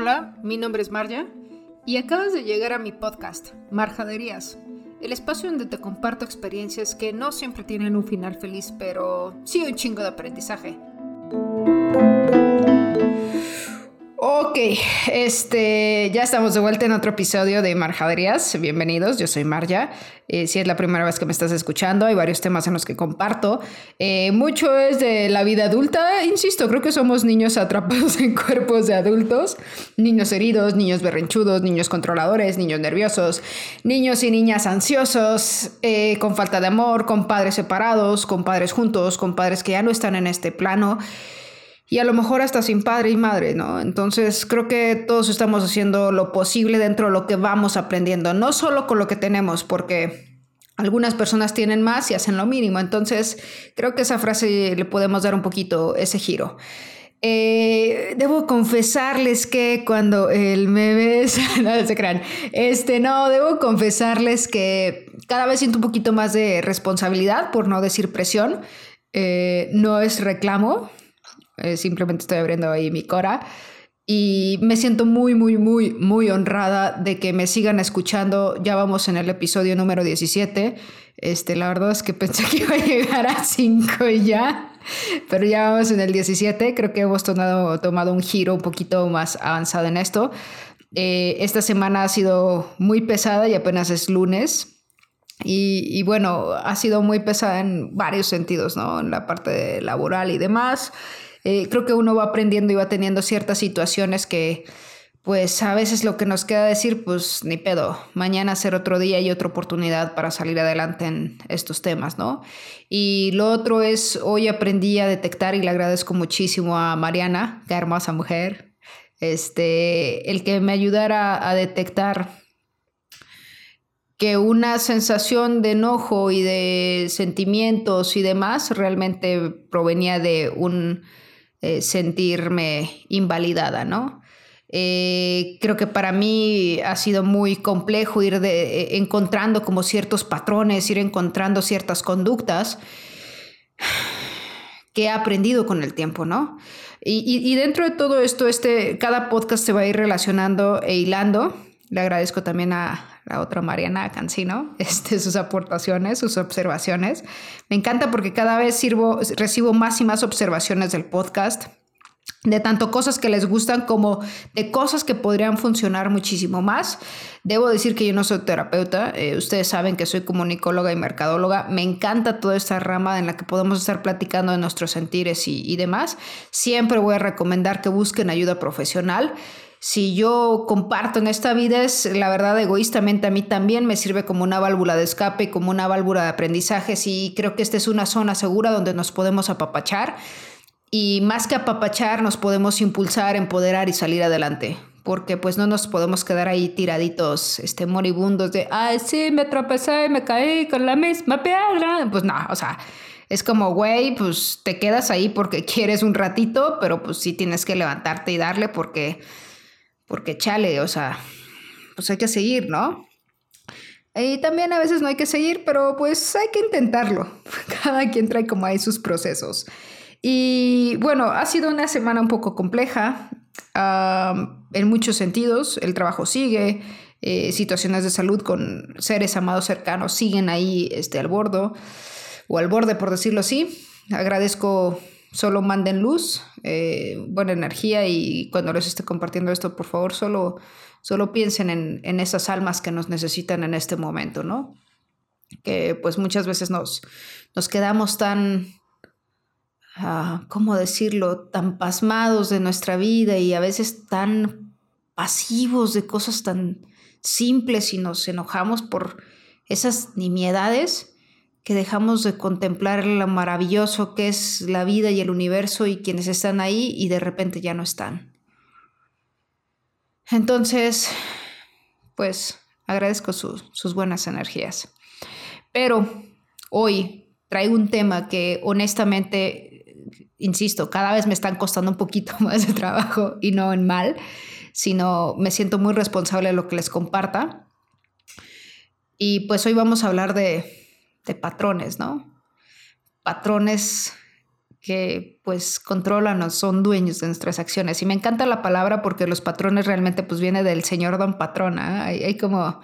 Hola, mi nombre es Marja y acabas de llegar a mi podcast, Marjaderías, el espacio donde te comparto experiencias que no siempre tienen un final feliz, pero sí un chingo de aprendizaje. Ok, este, ya estamos de vuelta en otro episodio de Marjaderías. Bienvenidos, yo soy Marja. Eh, si es la primera vez que me estás escuchando, hay varios temas en los que comparto. Eh, mucho es de la vida adulta, insisto, creo que somos niños atrapados en cuerpos de adultos, niños heridos, niños berrinchudos, niños controladores, niños nerviosos, niños y niñas ansiosos, eh, con falta de amor, con padres separados, con padres juntos, con padres que ya no están en este plano y a lo mejor hasta sin padre y madre, ¿no? Entonces creo que todos estamos haciendo lo posible dentro de lo que vamos aprendiendo, no solo con lo que tenemos, porque algunas personas tienen más y hacen lo mínimo, entonces creo que esa frase le podemos dar un poquito ese giro. Eh, debo confesarles que cuando el me no se crean, este no, debo confesarles que cada vez siento un poquito más de responsabilidad, por no decir presión. Eh, no es reclamo, eh, simplemente estoy abriendo ahí mi cora. Y me siento muy, muy, muy, muy honrada de que me sigan escuchando. Ya vamos en el episodio número 17. Este, la verdad es que pensé que iba a llegar a 5 ya, pero ya vamos en el 17. Creo que hemos tomado, tomado un giro un poquito más avanzado en esto. Eh, esta semana ha sido muy pesada y apenas es lunes. Y, y, bueno, ha sido muy pesada en varios sentidos, ¿no? En la parte laboral y demás. Eh, creo que uno va aprendiendo y va teniendo ciertas situaciones que, pues a veces lo que nos queda decir, pues ni pedo, mañana ser otro día y otra oportunidad para salir adelante en estos temas, ¿no? Y lo otro es, hoy aprendí a detectar y le agradezco muchísimo a Mariana, qué hermosa mujer, este, el que me ayudara a detectar que una sensación de enojo y de sentimientos y demás realmente provenía de un eh, sentirme invalidada, ¿no? Eh, creo que para mí ha sido muy complejo ir de, eh, encontrando como ciertos patrones, ir encontrando ciertas conductas que he aprendido con el tiempo, ¿no? Y, dentro de todo esto, este, cada podcast se va a ir relacionando e hilando. Le agradezco también a, la otra Mariana Cancino, este, sus aportaciones, sus observaciones. Me encanta porque cada vez sirvo, recibo más y más observaciones del podcast de tanto cosas que les gustan como de cosas que podrían funcionar muchísimo más. Debo decir que yo no soy terapeuta, eh, ustedes saben que soy comunicóloga y mercadóloga, me encanta toda esta rama en la que podemos estar platicando de nuestros sentires y, y demás. Siempre voy a recomendar que busquen ayuda profesional si yo comparto en esta vida es, la verdad, egoístamente a mí también me sirve como una válvula de escape, como una válvula de aprendizaje. Y creo que esta es una zona segura donde nos podemos apapachar y más que apapachar nos podemos impulsar, empoderar y salir adelante. Porque pues no nos podemos quedar ahí tiraditos, este, moribundos de, ay, sí, me tropecé y me caí con la misma piedra. Pues no, o sea, es como, güey, pues te quedas ahí porque quieres un ratito, pero pues sí tienes que levantarte y darle porque porque chale, o sea, pues hay que seguir, ¿no? Y también a veces no hay que seguir, pero pues hay que intentarlo. Cada quien trae como ahí sus procesos. Y bueno, ha sido una semana un poco compleja en muchos sentidos. El trabajo sigue, eh, situaciones de salud con seres amados cercanos siguen ahí este, al bordo, o al borde, por decirlo así. Agradezco solo manden luz, eh, buena energía y cuando les esté compartiendo esto, por favor, solo, solo piensen en, esas almas que nos necesitan en este momento, ¿no? Que pues muchas veces nos, nos quedamos tan, uh, ¿cómo decirlo?, tan pasmados de nuestra vida y a veces tan pasivos de cosas tan simples y nos enojamos por esas nimiedades que dejamos de contemplar lo maravilloso que es la vida y el universo y quienes están ahí y de repente ya no están. Entonces, pues agradezco sus buenas energías. Pero hoy traigo un tema que honestamente, insisto, cada vez me están costando un poquito más de trabajo y no en mal, sino me siento muy responsable de lo que les comparta. Y pues hoy vamos a hablar de patrones, ¿no? Patrones que pues controlan o son dueños de nuestras acciones. Y me encanta la palabra porque los patrones realmente pues viene del señor don patrona. Hay, hay, como,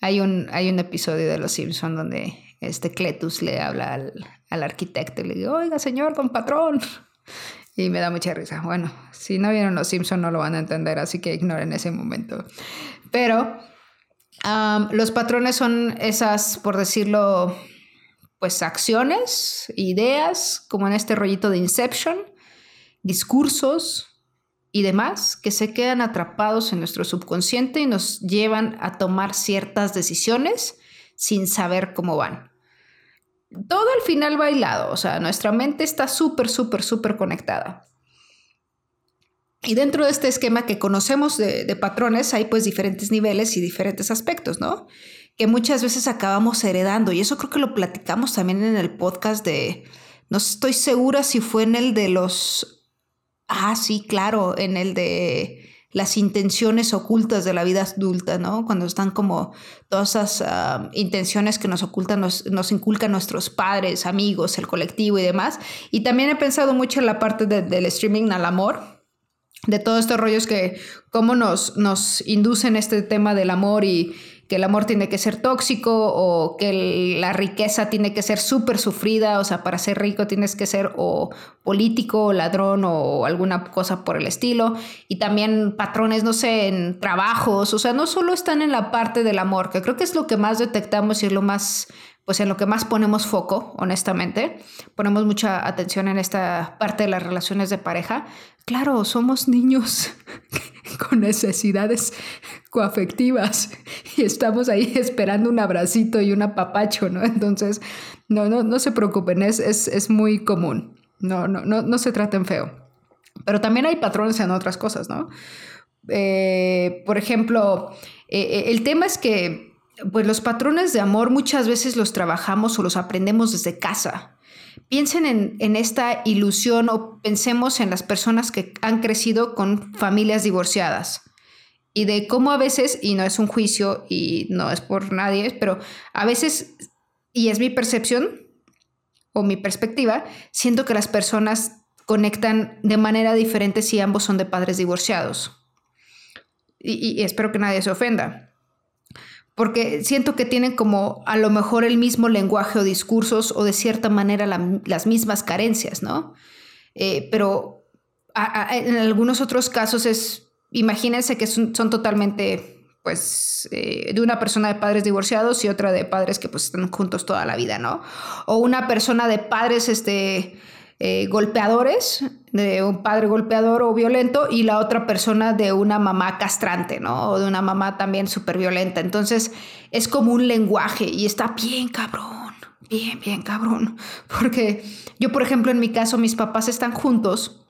hay un, hay un episodio de Los Simpson donde este Cletus le habla al, al arquitecto y le dice, oiga señor don patrón. Y me da mucha risa. Bueno, si no vieron Los Simpson no lo van a entender, así que ignoren ese momento. Pero los patrones son esas, por decirlo, pues acciones, ideas, como en este rollito de Inception, discursos y demás que se quedan atrapados en nuestro subconsciente y nos llevan a tomar ciertas decisiones sin saber cómo van. Todo al final bailado, o sea, nuestra mente está súper, súper, súper conectada. Y dentro de este esquema que conocemos de, patrones hay pues diferentes niveles y diferentes aspectos, ¿no? Que muchas veces acabamos heredando. Y eso creo que lo platicamos también en el podcast de, no estoy segura si fue en el de los, ah, sí, claro, en el de las intenciones ocultas de la vida adulta, ¿no? Cuando están como todas esas ah, intenciones que nos ocultan, nos, nos, inculcan nuestros padres, amigos, el colectivo y demás. Y también he pensado mucho en la parte del streaming al amor, de todos estos rollos que cómo nos, nos inducen este tema del amor y que el amor tiene que ser tóxico o que la riqueza tiene que ser súper sufrida, o sea, para ser rico tienes que ser o político, o ladrón o alguna cosa por el estilo, y también patrones, no sé, en trabajos, o sea, no solo están en la parte del amor, que creo que es lo que más detectamos y es lo más pues en lo que más ponemos foco, honestamente. Ponemos mucha atención en esta parte de las relaciones de pareja. Claro, somos niños con necesidades coafectivas y estamos ahí esperando un abracito y un apapacho, ¿no? Entonces, no, no, no se preocupen, es, es, muy común. No, no, no, no se traten feo. Pero también hay patrones en otras cosas, ¿no? Eh, por ejemplo, eh, eh, el tema es que pues los patrones de amor muchas veces los trabajamos o los aprendemos desde casa. Piensen en, esta ilusión o pensemos en las personas que han crecido con familias divorciadas y de cómo a veces, y no es un juicio y no es por nadie, pero a veces, y es mi percepción o mi perspectiva, siento que las personas conectan de manera diferente si ambos son de padres divorciados. y espero que nadie se ofenda porque siento que tienen como a lo mejor el mismo lenguaje o discursos o de cierta manera las mismas carencias, ¿no? Eh, pero en algunos otros casos es, imagínense que son, totalmente, pues, eh, de una persona de padres divorciados y otra de padres que pues están juntos toda la vida, ¿no? O una persona de padres, este, eh, golpeadores, de un padre golpeador o violento, y la otra persona de una mamá castrante, ¿no? O de una mamá también súper violenta. Entonces es como un lenguaje y está bien cabrón, bien, bien cabrón. Porque yo, por ejemplo, en mi caso, mis papás están juntos,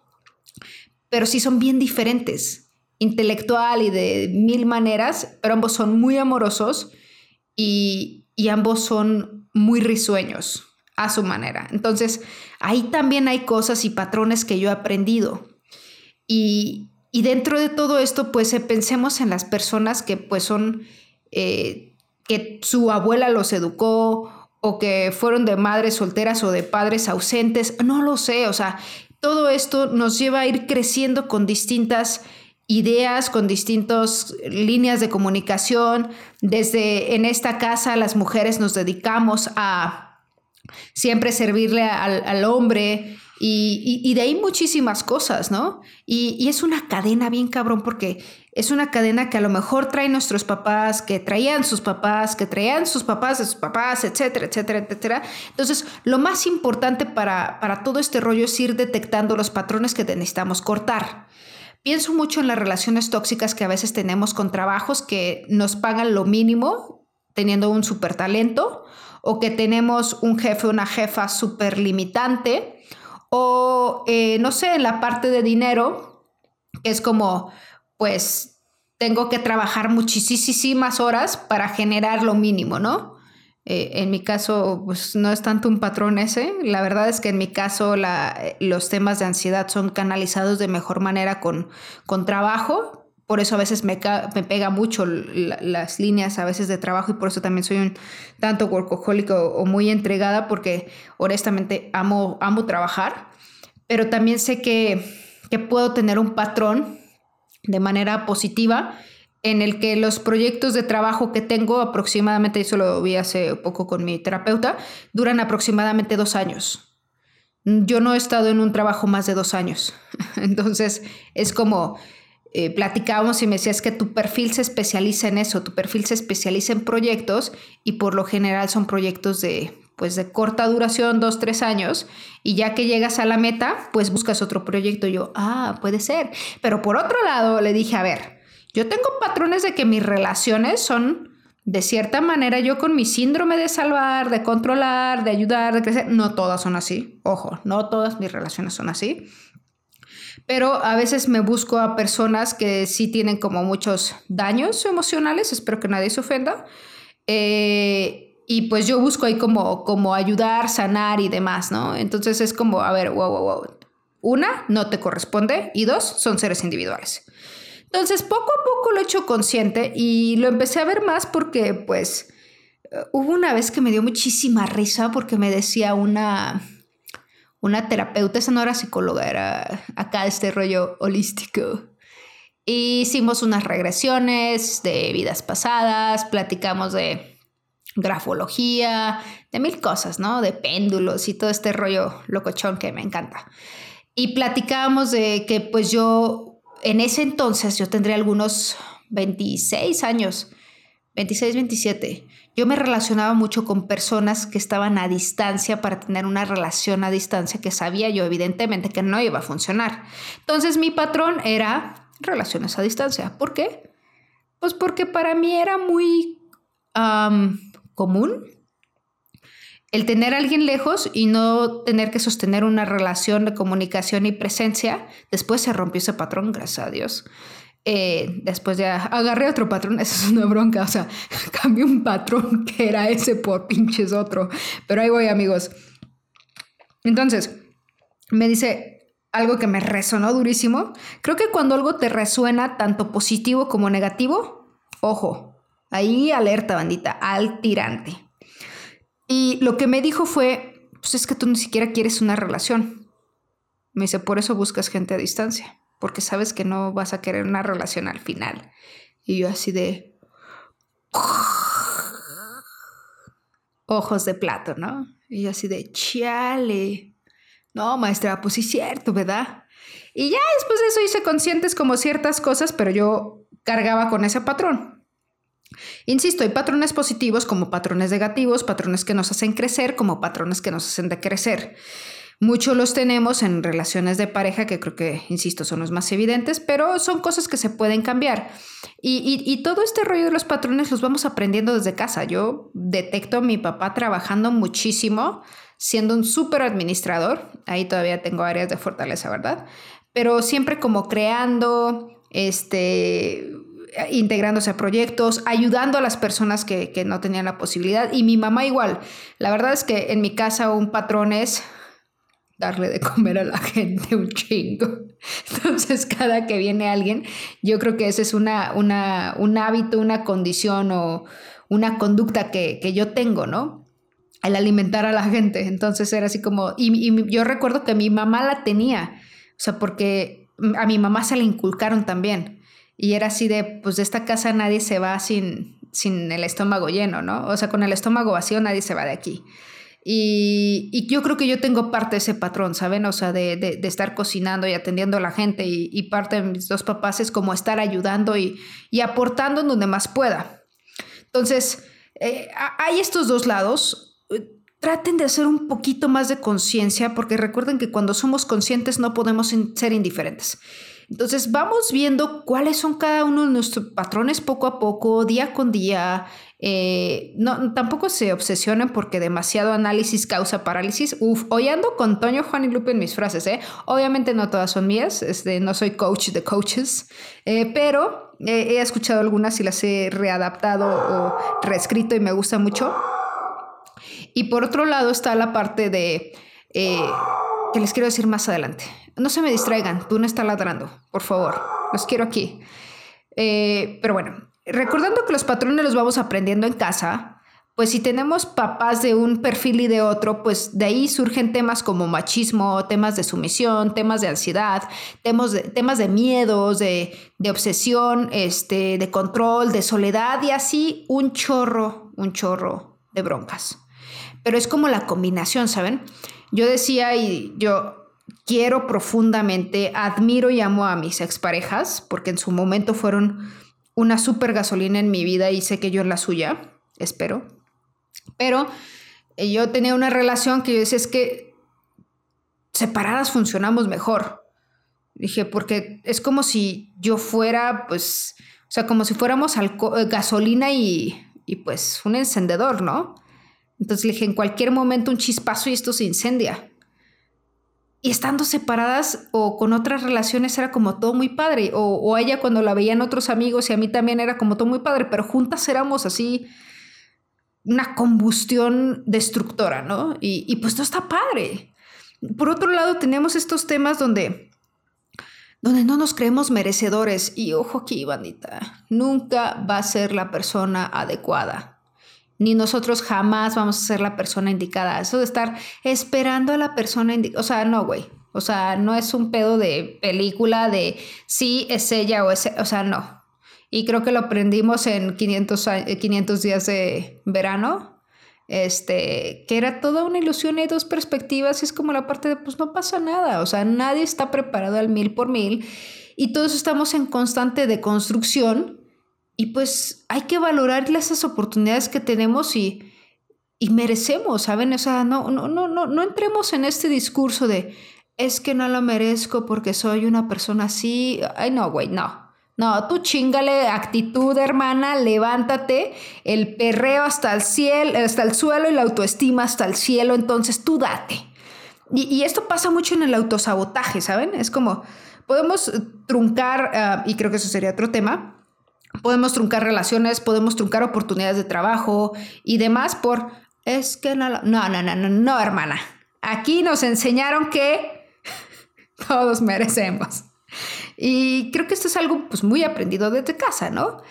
pero sí son bien diferentes, intelectual y de mil maneras, pero ambos son muy amorosos y, y ambos son muy risueños a su manera. Entonces, ahí también hay cosas y patrones que yo he aprendido. Y, dentro de todo esto, pues eh, pensemos en las personas que pues son, eh, que su abuela los educó o que fueron de madres solteras o de padres ausentes, no lo sé, o sea, todo esto nos lleva a ir creciendo con distintas ideas, con distintas líneas de comunicación. Desde en esta casa las mujeres nos dedicamos a siempre servirle al, hombre y, de ahí muchísimas cosas, ¿no? Y, es una cadena bien cabrón porque es una cadena que a lo mejor traen nuestros papás, que traían sus papás, que traían sus papás de sus papás, etcétera, etcétera, etcétera. Entonces, lo más importante para, para todo este rollo es ir detectando los patrones que necesitamos cortar. Pienso mucho en las relaciones tóxicas que a veces tenemos con trabajos que nos pagan lo mínimo teniendo un super talento o que tenemos un jefe una jefa súper limitante, o eh, no sé, en la parte de dinero, es como, pues tengo que trabajar muchísimas horas para generar lo mínimo, ¿no? Eh, en mi caso, pues no es tanto un patrón ese. La verdad es que en mi caso los temas de ansiedad son canalizados de mejor manera con, con trabajo, por eso a veces me, pega mucho las líneas a veces de trabajo y por eso también soy un tanto workaholic o, muy entregada porque honestamente amo, amo trabajar. pero también sé que, que puedo tener un patrón de manera positiva en el que los proyectos de trabajo que tengo aproximadamente, eso lo vi hace poco con mi terapeuta, duran aproximadamente dos años. Yo no he estado en un trabajo más de dos años. Entonces es como eh, platicábamos y me decías que tu perfil se especializa en eso, tu perfil se especializa en proyectos y por lo general son proyectos de pues de corta duración, dos, tres años, y ya que llegas a la meta, pues buscas otro proyecto. yo, ah, puede ser. Pero por otro lado, le dije, a ver, yo tengo patrones de que mis relaciones son, de cierta manera, yo con mi síndrome de salvar, de controlar, de ayudar, de crecer, no todas son así. Ojo, no todas mis relaciones son así. Pero a veces me busco a personas que sí tienen como muchos daños emocionales, espero que nadie se ofenda. Eh, y pues yo busco ahí como, como ayudar, sanar y demás, ¿no? Entonces es como, a ver, wow, wow, wow. Una, no te corresponde y dos, son seres individuales. Entonces, poco a poco lo he hecho consciente y lo empecé a ver más porque, pues, hubo una vez que me dio muchísima risa porque me decía una, una terapeuta, esa no era psicóloga, era acá este rollo holístico. hicimos unas regresiones de vidas pasadas, platicamos de grafología, de mil cosas, ¿no? De péndulos y todo este rollo locochón que me encanta. Y platicábamos de que pues yo, en ese entonces, yo tendría algunos 26 años, 26, 27. Yo me relacionaba mucho con personas que estaban a distancia para tener una relación a distancia que sabía yo evidentemente que no iba a funcionar. Entonces mi patrón era relaciones a distancia. ¿Por qué? Pues porque para mí era muy común. El tener a alguien lejos y no tener que sostener una relación de comunicación y presencia, después se rompió ese patrón, gracias a Dios. Eh, después ya agarré otro patrón, eso es una bronca, o sea, cambié un patrón que era ese por pinches otro. Pero ahí voy, amigos. Entonces, me dice algo que me resonó durísimo. Creo que cuando algo te resuena tanto positivo como negativo, ojo, Ahí alerta, bandita, al tirante. Y lo que me dijo fue, pues es que tú ni siquiera quieres una relación. Me dice, por eso buscas gente a distancia, porque sabes que no vas a querer una relación al final. Y yo así de... Ojos de plato, ¿no? Y yo así de, chale. No, maestra, pues sí cierto, ¿verdad? Y ya después de eso hice conscientes como ciertas cosas, pero yo cargaba con ese patrón. Insisto, hay patrones positivos como patrones negativos, patrones que nos hacen crecer como patrones que nos hacen decrecer. Muchos los tenemos en relaciones de pareja que creo que, insisto, son los más evidentes, pero son cosas que se pueden cambiar. Y, todo este rollo de los patrones los vamos aprendiendo desde casa. Yo detecto a mi papá trabajando muchísimo, siendo un súper administrador. Ahí todavía tengo áreas de fortaleza, ¿verdad? Pero siempre como creando, este, integrándose a proyectos, ayudando a las personas que, no tenían la posibilidad. Y mi mamá igual. La verdad es que en mi casa un patrón es darle de comer a la gente un chingo. Entonces, cada que viene alguien, yo creo que ese es una, una, un hábito, una condición o una conducta que, yo tengo, ¿no? El alimentar a la gente. Entonces era así como, y, y yo recuerdo que mi mamá la tenía, o sea, porque a mi mamá se le inculcaron también. Y era así de, pues de esta casa nadie se va sin, sin el estómago lleno, ¿no? O sea, con el estómago vacío nadie se va de aquí. Y, yo creo que yo tengo parte de ese patrón, ¿saben? O sea, de, de, estar cocinando y atendiendo a la gente y, parte de mis dos papás es como estar ayudando y, aportando en donde más pueda. Entonces, eh, hay estos dos lados. Traten de hacer un poquito más de conciencia porque recuerden que cuando somos conscientes no podemos ser indiferentes. Entonces vamos viendo cuáles son cada uno de nuestros patrones poco a poco, día con día. Eh, no, tampoco se obsesionen porque demasiado análisis causa parálisis. Uf, hoy ando con Toño, Juan y Lupe en mis frases, ¿eh? Obviamente no todas son mías, este, no soy coach de coaches, eh, pero he escuchado algunas y las he readaptado o reescrito y me gusta mucho. Y por otro lado está la parte de... Eh, que les quiero decir más adelante. No se me distraigan, tú no estás ladrando, por favor, los quiero aquí. Eh, pero bueno, recordando que los patrones los vamos aprendiendo en casa, pues si tenemos papás de un perfil y de otro, pues de ahí surgen temas como machismo, temas de sumisión, temas de ansiedad, temas de, temas de miedos, de, obsesión, este, de control, de soledad y así un chorro, un chorro de broncas. Pero es como la combinación, ¿saben? Yo decía y yo quiero profundamente, admiro y amo a mis exparejas, porque en su momento fueron una super gasolina en mi vida y sé que yo la suya, espero. Pero eh, yo tenía una relación que yo decía, es que separadas funcionamos mejor. Dije, porque es como si yo fuera, pues, o sea, como si fuéramos eh, gasolina y, y pues un encendedor, ¿no? Entonces dije, en cualquier momento un chispazo y esto se incendia. Y estando separadas o con otras relaciones era como todo muy padre. O, o ella cuando la veían otros amigos y a mí también era como todo muy padre, pero juntas éramos así una combustión destructora, ¿no? Y, pues no está padre. Por otro lado, tenemos estos temas donde, donde no nos creemos merecedores. Y ojo aquí, bandita, nunca va a ser la persona adecuada. Ni nosotros jamás vamos a ser la persona indicada. Eso de estar esperando a la persona indicada. O sea, no, güey. O sea, no es un pedo de película de sí es ella o es. O sea, no. Y creo que lo aprendimos en 500, 500 días de verano, este, que era toda una ilusión y dos perspectivas, y es como la parte de, pues no pasa nada, o sea, nadie está preparado al mil por mil, y todos estamos en constante deconstrucción, y pues hay que valorar esas oportunidades que tenemos y, y merecemos, ¿saben? O sea, no, no, no, no, no entremos en este discurso de, es que no lo merezco porque soy una persona así, ay no, güey, no. No, tú chingale actitud, hermana, levántate, el perreo hasta el cielo, hasta el suelo y la autoestima hasta el cielo, entonces tú date. Y, esto pasa mucho en el autosabotaje, ¿saben? Es como, podemos truncar, ah, y creo que eso sería otro tema, podemos truncar relaciones, podemos truncar oportunidades de trabajo y demás por, es que no, no, no, no, no, no, hermana. Aquí nos enseñaron que todos merecemos. Y creo que esto es algo pues, muy aprendido desde casa, ¿no?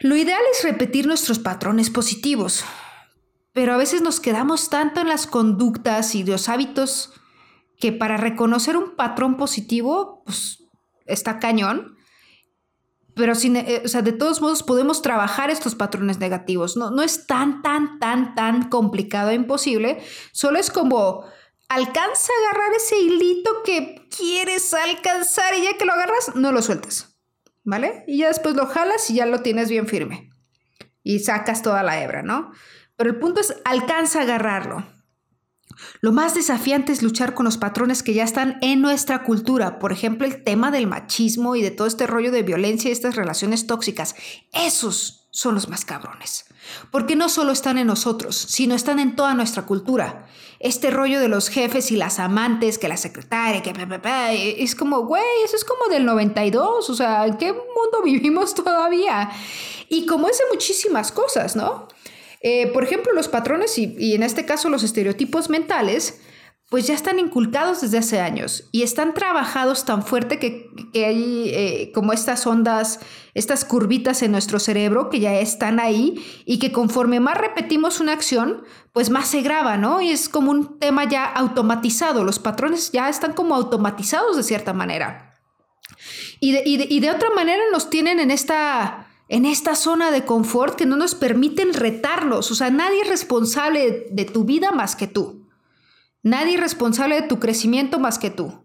Lo ideal es repetir nuestros patrones positivos, pero a veces nos quedamos tanto en las conductas y los hábitos que para reconocer un patrón positivo, pues está cañón. Pero sin, eh, o sea, de todos modos podemos trabajar estos patrones negativos. No, no es tan, tan, tan, tan complicado e imposible. Solo es como alcanza a agarrar ese hilito que quieres alcanzar y ya que lo agarras, no lo sueltes, ¿vale? Y ya después lo jalas y ya lo tienes bien firme. Y sacas toda la hebra, ¿no? Pero el punto es, alcanza a agarrarlo. Lo más desafiante es luchar con los patrones que ya están en nuestra cultura. Por ejemplo, el tema del machismo y de todo este rollo de violencia y estas relaciones tóxicas. Esos son los más cabrones. Porque no solo están en nosotros, sino están en toda nuestra cultura. Este rollo de los jefes y las amantes, que la secretaria, que es como, güey, eso es como del 92, o sea, ¿en qué mundo vivimos todavía? Y como es de muchísimas cosas, ¿no? Eh, por ejemplo, los patrones y, en este caso los estereotipos mentales, pues ya están inculcados desde hace años y están trabajados tan fuerte que, hay eh, como estas ondas, estas curvitas en nuestro cerebro que ya están ahí y que conforme más repetimos una acción, pues más se graba, ¿no? Y es como un tema ya automatizado, los patrones ya están como automatizados de cierta manera. Y de, y de otra manera nos tienen en esta en esta zona de confort que no nos permiten retarlos. O sea, nadie es responsable de tu vida más que tú. Nadie es responsable de tu crecimiento más que tú.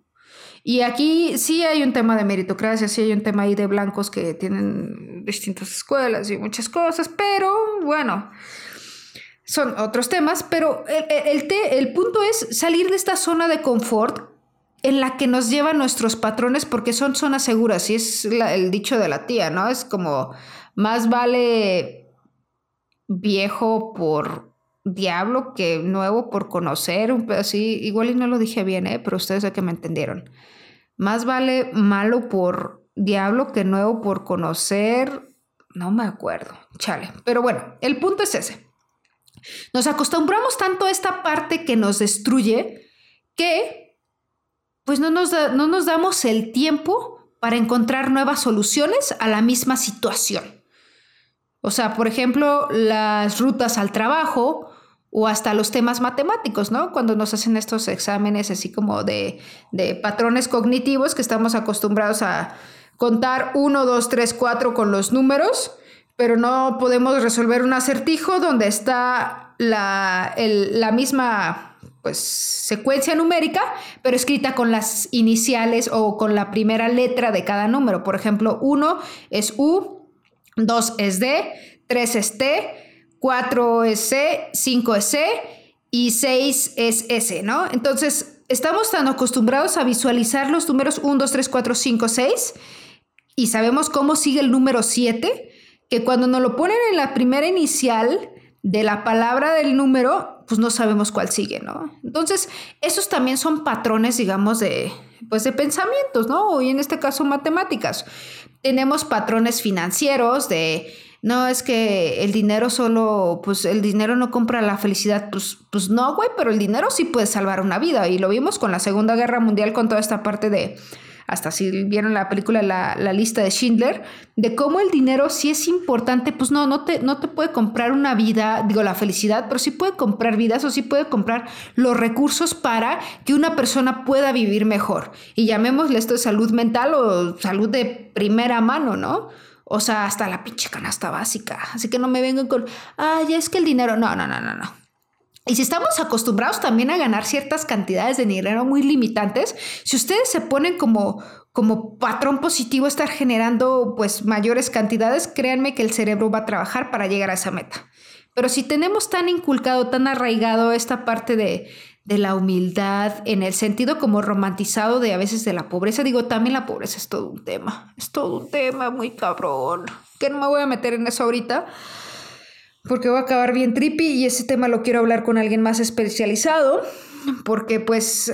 Y aquí sí hay un tema de meritocracia, sí hay un tema ahí de blancos que tienen distintas escuelas y muchas cosas, pero bueno, son otros temas, pero el, el punto es salir de esta zona de confort en la que nos llevan nuestros patrones porque son zonas seguras y es el dicho de la tía, ¿no? Es como más vale viejo por diablo que nuevo por conocer, un así, igual y no lo dije bien, ¿eh? pero ustedes sé que me entendieron. Más vale malo por diablo que nuevo por conocer, no me acuerdo, chale, pero bueno, el punto es ese. Nos acostumbramos tanto a esta parte que nos destruye que pues no nos, no nos damos el tiempo para encontrar nuevas soluciones a la misma situación. O sea, por ejemplo, las rutas al trabajo o hasta los temas matemáticos, ¿no? Cuando nos hacen estos exámenes así como de, de patrones cognitivos que estamos acostumbrados a contar 1, 2, 3, 4 con los números, pero no podemos resolver un acertijo donde está la, la misma pues, secuencia numérica, pero escrita con las iniciales o con la primera letra de cada número. Por ejemplo, 1 es U, 2 es D, 3 es T, 4 es C, 5 es C y 6 es S, ¿no? Entonces, estamos tan acostumbrados a visualizar los números 1, 2, 3, 4, 5, 6 y sabemos cómo sigue el número 7, que cuando nos lo ponen en la primera inicial de la palabra del número, pues no sabemos cuál sigue, ¿no? Entonces, esos también son patrones, digamos, de, pues de pensamientos, ¿no? Y en este caso, matemáticas. Tenemos patrones financieros de, no, es que el dinero solo, pues el dinero no compra la felicidad, pues, pues no, güey, pero el dinero sí puede salvar una vida. Y lo vimos con la Segunda Guerra Mundial, con toda esta parte de hasta si vieron la película la, lista de Schindler, de cómo el dinero sí es importante, pues no, no te, no te puede comprar una vida, digo la felicidad, pero sí puede comprar vidas o sí puede comprar los recursos para que una persona pueda vivir mejor. Y llamémosle esto de salud mental o salud de primera mano, ¿no? O sea, hasta la pinche canasta básica. Así que no me vengan con, ay, es que el dinero, no, no, no, no, no. Y si estamos acostumbrados también a ganar ciertas cantidades de dinero muy limitantes, si ustedes se ponen como, como patrón positivo estar generando pues mayores cantidades, créanme que el cerebro va a trabajar para llegar a esa meta. Pero si tenemos tan inculcado, tan arraigado esta parte de, de la humildad, en el sentido como romantizado de a veces de la pobreza, digo, también la pobreza es todo un tema, es todo un tema muy cabrón, que no me voy a meter en eso ahorita porque va a acabar bien trippy y ese tema lo quiero hablar con alguien más especializado, porque pues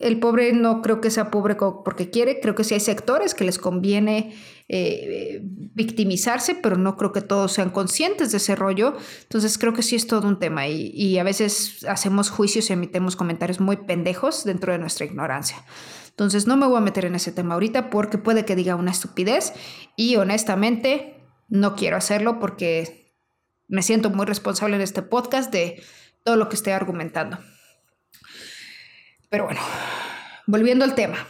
el pobre no creo que sea pobre porque quiere, creo que sí hay sectores que les conviene eh, victimizarse, pero no creo que todos sean conscientes de ese rollo, entonces creo que sí es todo un tema y, y a veces hacemos juicios y emitemos comentarios muy pendejos dentro de nuestra ignorancia. Entonces no me voy a meter en ese tema ahorita porque puede que diga una estupidez y honestamente no quiero hacerlo porque me siento muy responsable en este podcast de todo lo que esté argumentando. Pero bueno, volviendo al tema.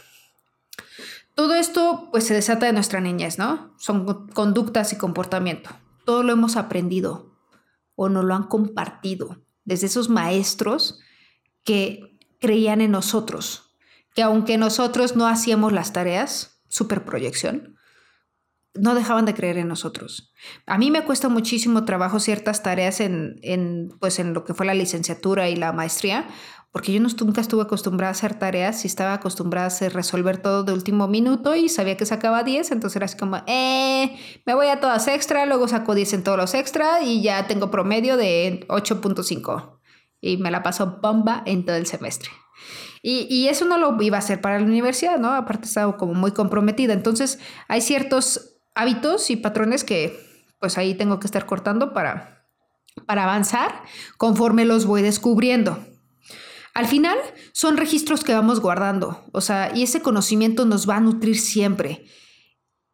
Todo esto pues se desata de nuestra niñez, ¿no? Son conductas y comportamiento. Todo lo hemos aprendido o nos lo han compartido desde esos maestros que creían en nosotros, que aunque nosotros no hacíamos las tareas, superproyección, no dejaban de creer en nosotros. A mí me cuesta muchísimo trabajo ciertas tareas en, en, pues en lo que fue la licenciatura y la maestría, porque yo nunca estuve acostumbrada a hacer tareas y estaba acostumbrada a resolver todo de último minuto y sabía que sacaba 10, entonces era así como, eh, me voy a todas extra, luego saco 10 en todos los extra y ya tengo promedio de 8.5 y me la paso bomba en todo el semestre. Y, y, eso no lo iba a hacer para la universidad, ¿no? Aparte estaba como muy comprometida. Entonces hay ciertos hábitos y patrones que pues ahí tengo que estar cortando para, para avanzar conforme los voy descubriendo. Al final son registros que vamos guardando, o sea, y ese conocimiento nos va a nutrir siempre.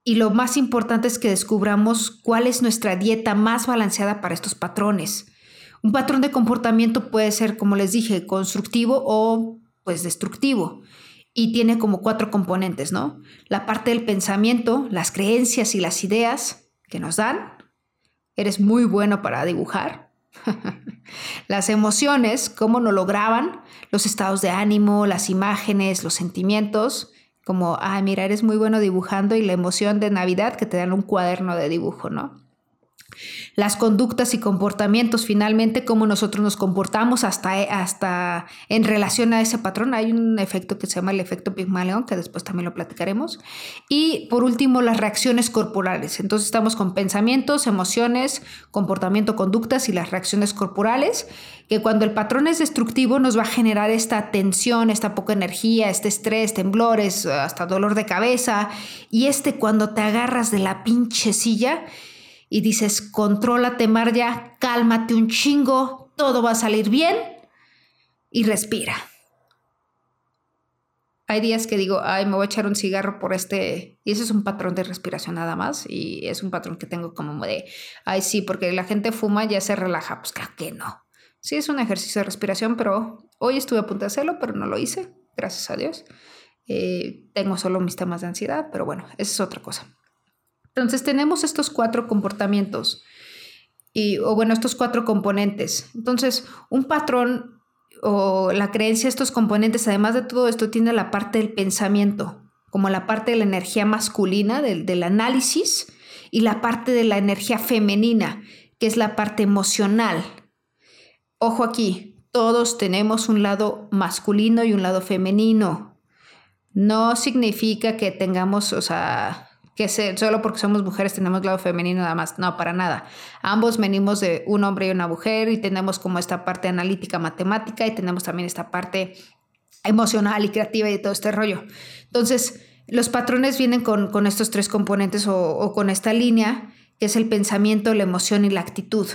Y lo más importante es que descubramos cuál es nuestra dieta más balanceada para estos patrones. Un patrón de comportamiento puede ser, como les dije, constructivo o pues destructivo y tiene como cuatro componentes, ¿no? La parte del pensamiento, las creencias y las ideas que nos dan. Eres muy bueno para dibujar. las emociones, cómo nos lo graban, los estados de ánimo, las imágenes, los sentimientos, como, ay, mira, eres muy bueno dibujando y la emoción de Navidad que te dan un cuaderno de dibujo, ¿no? Las conductas y comportamientos, finalmente cómo nosotros nos comportamos hasta, hasta en relación a ese patrón. Hay un efecto que se llama el efecto Pigmalión, que después también lo platicaremos. Y por último, las reacciones corporales. Entonces estamos con pensamientos, emociones, comportamiento, conductas y las reacciones corporales, que cuando el patrón es destructivo nos va a generar esta tensión, esta poca energía, este estrés, temblores, hasta dolor de cabeza. Y este cuando te agarras de la pinche silla, y dices, contrólate Marja, cálmate un chingo, todo va a salir bien y respira. hay días que digo, ay, me voy a echar un cigarro por este, y ese es un patrón de respiración nada más, y es un patrón que tengo como de, ay, sí, porque la gente fuma ya se relaja, pues claro que no. Sí, es un ejercicio de respiración, pero hoy estuve a punto de hacerlo, pero no lo hice, gracias a Dios. Eh, tengo solo mis temas de ansiedad, pero bueno, esa es otra cosa. Entonces tenemos estos cuatro comportamientos, y, o bueno, estos cuatro componentes. Entonces, un patrón o la creencia, estos componentes, además de todo esto, tiene la parte del pensamiento, como la parte de la energía masculina, del, del análisis, y la parte de la energía femenina, que es la parte emocional. Ojo aquí, todos tenemos un lado masculino y un lado femenino. No significa que tengamos, o sea, que solo porque somos mujeres tenemos lado femenino nada más. No, para nada. Ambos venimos de un hombre y una mujer y tenemos como esta parte analítica matemática y tenemos también esta parte emocional y creativa y todo este rollo. Entonces, los patrones vienen con, estos tres componentes o con esta línea, que es el pensamiento, la emoción y la actitud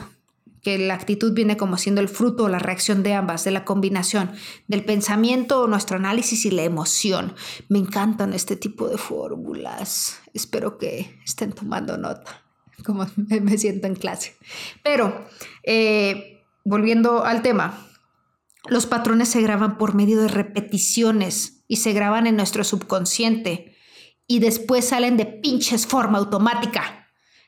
que la actitud viene como siendo el fruto o la reacción de ambas, de la combinación del pensamiento, nuestro análisis y la emoción. Me encantan este tipo de fórmulas. Espero que estén tomando nota, como me siento en clase. Pero, eh, volviendo al tema, los patrones se graban por medio de repeticiones y se graban en nuestro subconsciente y después salen de pinches forma automática.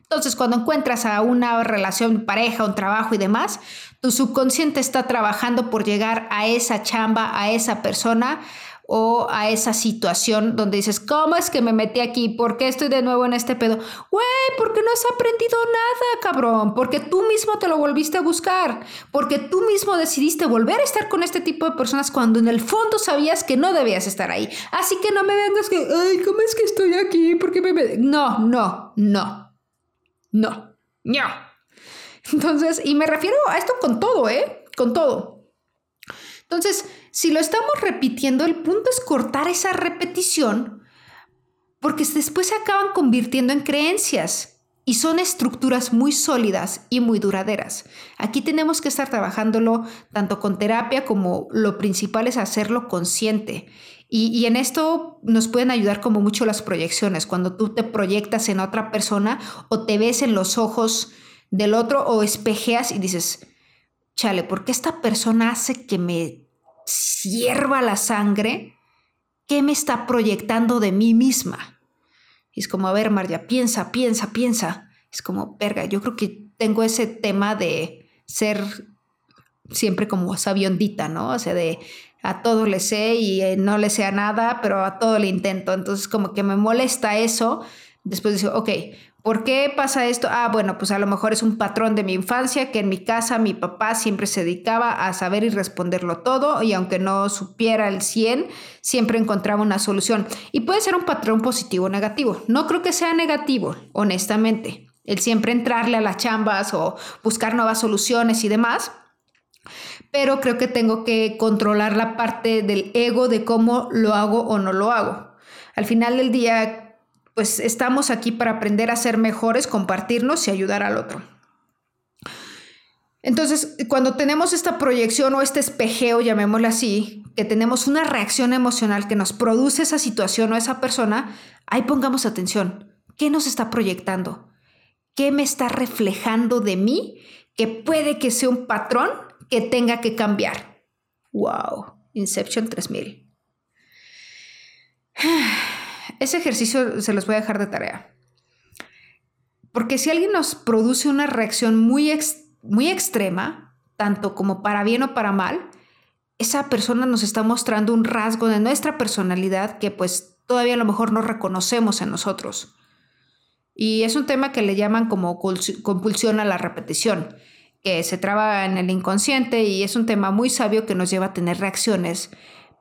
Entonces, cuando encuentras a una relación pareja, un trabajo y demás, tu subconsciente está trabajando por llegar a esa chamba, a esa persona o a esa situación donde dices, ¿cómo es que me metí aquí? ¿Por qué estoy de nuevo en este pedo? Güey, porque no has aprendido nada, cabrón. Porque tú mismo te lo volviste a buscar. Porque tú mismo decidiste volver a estar con este tipo de personas cuando en el fondo sabías que no debías estar ahí. Así que no me vengas que, ay, ¿cómo es que estoy aquí? ¿Por qué me... No, no, no. No, no. Entonces, y me refiero a esto con todo, ¿eh? Con todo. Entonces, si lo estamos repitiendo, el punto es cortar esa repetición porque después se acaban convirtiendo en creencias y son estructuras muy sólidas y muy duraderas. Aquí tenemos que estar trabajándolo tanto con terapia como lo principal es hacerlo consciente y, en esto nos pueden ayudar como mucho las proyecciones, cuando tú te proyectas en otra persona o te ves en los ojos del otro o espejeas y dices, chale, ¿por qué esta persona hace que me sierva la sangre? ¿Qué me está proyectando de mí misma? Es como, a ver, María, piensa, piensa, piensa. Es como, verga, yo creo que tengo ese tema de ser siempre como sabiondita, ¿no? O sea, de a todo le sé y eh, no le sé a nada, pero a todo le intento. Entonces como que me molesta eso. Después digo, ok, ¿por qué pasa esto? Ah, bueno, pues a lo mejor es un patrón de mi infancia que en mi casa mi papá siempre se dedicaba a saber y responderlo todo y aunque no supiera el 100, siempre encontraba una solución. Y puede ser un patrón positivo o negativo. No creo que sea negativo, honestamente. El siempre entrarle a las chambas o buscar nuevas soluciones y demás pero creo que tengo que controlar la parte del ego de cómo lo hago o no lo hago. Al final del día, pues estamos aquí para aprender a ser mejores, compartirnos y ayudar al otro. Entonces, cuando tenemos esta proyección o este espejeo, llamémoslo así, que tenemos una reacción emocional que nos produce esa situación o esa persona, ahí pongamos atención. ¿Qué nos está proyectando? ¿Qué me está reflejando de mí? Que puede que sea un patrón que tenga que cambiar. Wow, Inception 3000. Ese ejercicio se los voy a dejar de tarea. Porque si alguien nos produce una reacción muy, muy extrema, tanto como para bien o para mal, esa persona nos está mostrando un rasgo de nuestra personalidad que pues todavía a lo mejor no reconocemos en nosotros. Y es un tema que le llaman como compulsión a la repetición que se traba en el inconsciente y es un tema muy sabio que nos lleva a tener reacciones.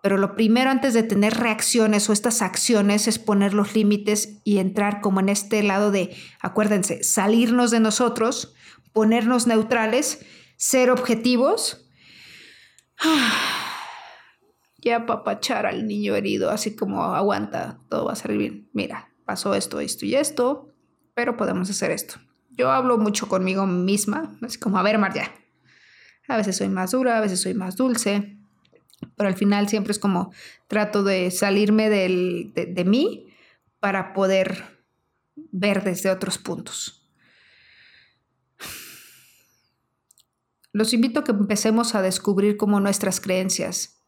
Pero lo primero antes de tener reacciones o estas acciones es poner los límites y entrar como en este lado de, acuérdense, salirnos de nosotros, ponernos neutrales, ser objetivos. Ya papachar al niño herido, así como aguanta, todo va a salir bien. Mira, pasó esto, esto y esto, pero podemos hacer esto. Yo hablo mucho conmigo misma, así como, a ver, María, a veces soy más dura, a veces soy más dulce, Pero al final siempre es como trato de salirme de, de mí para poder ver desde otros puntos. Los invito a que empecemos a descubrir como nuestras creencias.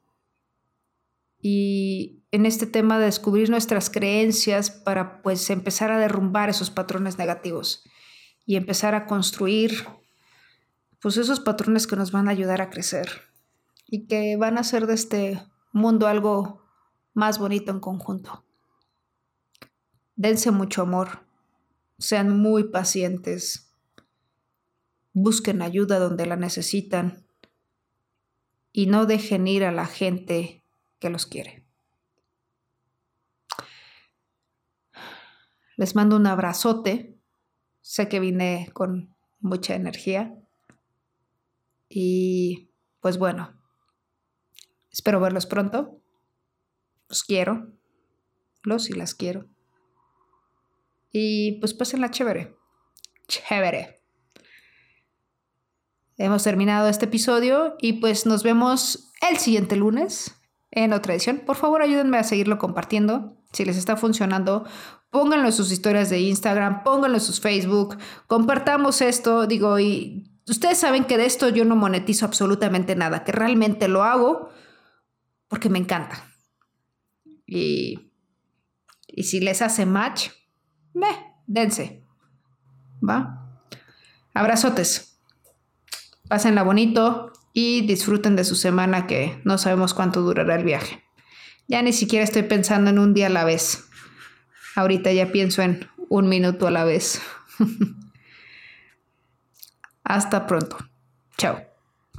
Y en este tema de descubrir nuestras creencias para pues empezar a derrumbar esos patrones negativos y empezar a construir pues esos patrones que nos van a ayudar a crecer y que van a hacer de este mundo algo más bonito en conjunto. Dense mucho amor, sean muy pacientes, busquen ayuda donde la necesitan y no dejen ir a la gente que los quiere. Les mando un abrazote. Sé que vine con mucha energía. Y pues bueno, espero verlos pronto. Los quiero. Los y las quiero. Y pues la chévere. Chévere. Hemos terminado este episodio y pues nos vemos el siguiente lunes en otra edición. Por favor, ayúdenme a seguirlo compartiendo. Si les está funcionando, pónganlo en sus historias de Instagram, pónganlo en sus Facebook, compartamos esto, digo, y ustedes saben que de esto yo no monetizo absolutamente nada, que realmente lo hago porque me encanta. Y, y si les hace match, me, dense. ¿Va? Abrazotes. Pásenla bonito y disfruten de su semana que no sabemos cuánto durará el viaje. Ya ni siquiera estoy pensando en un día a la vez. Ahorita ya pienso en un minuto a la vez. Hasta pronto. Chao.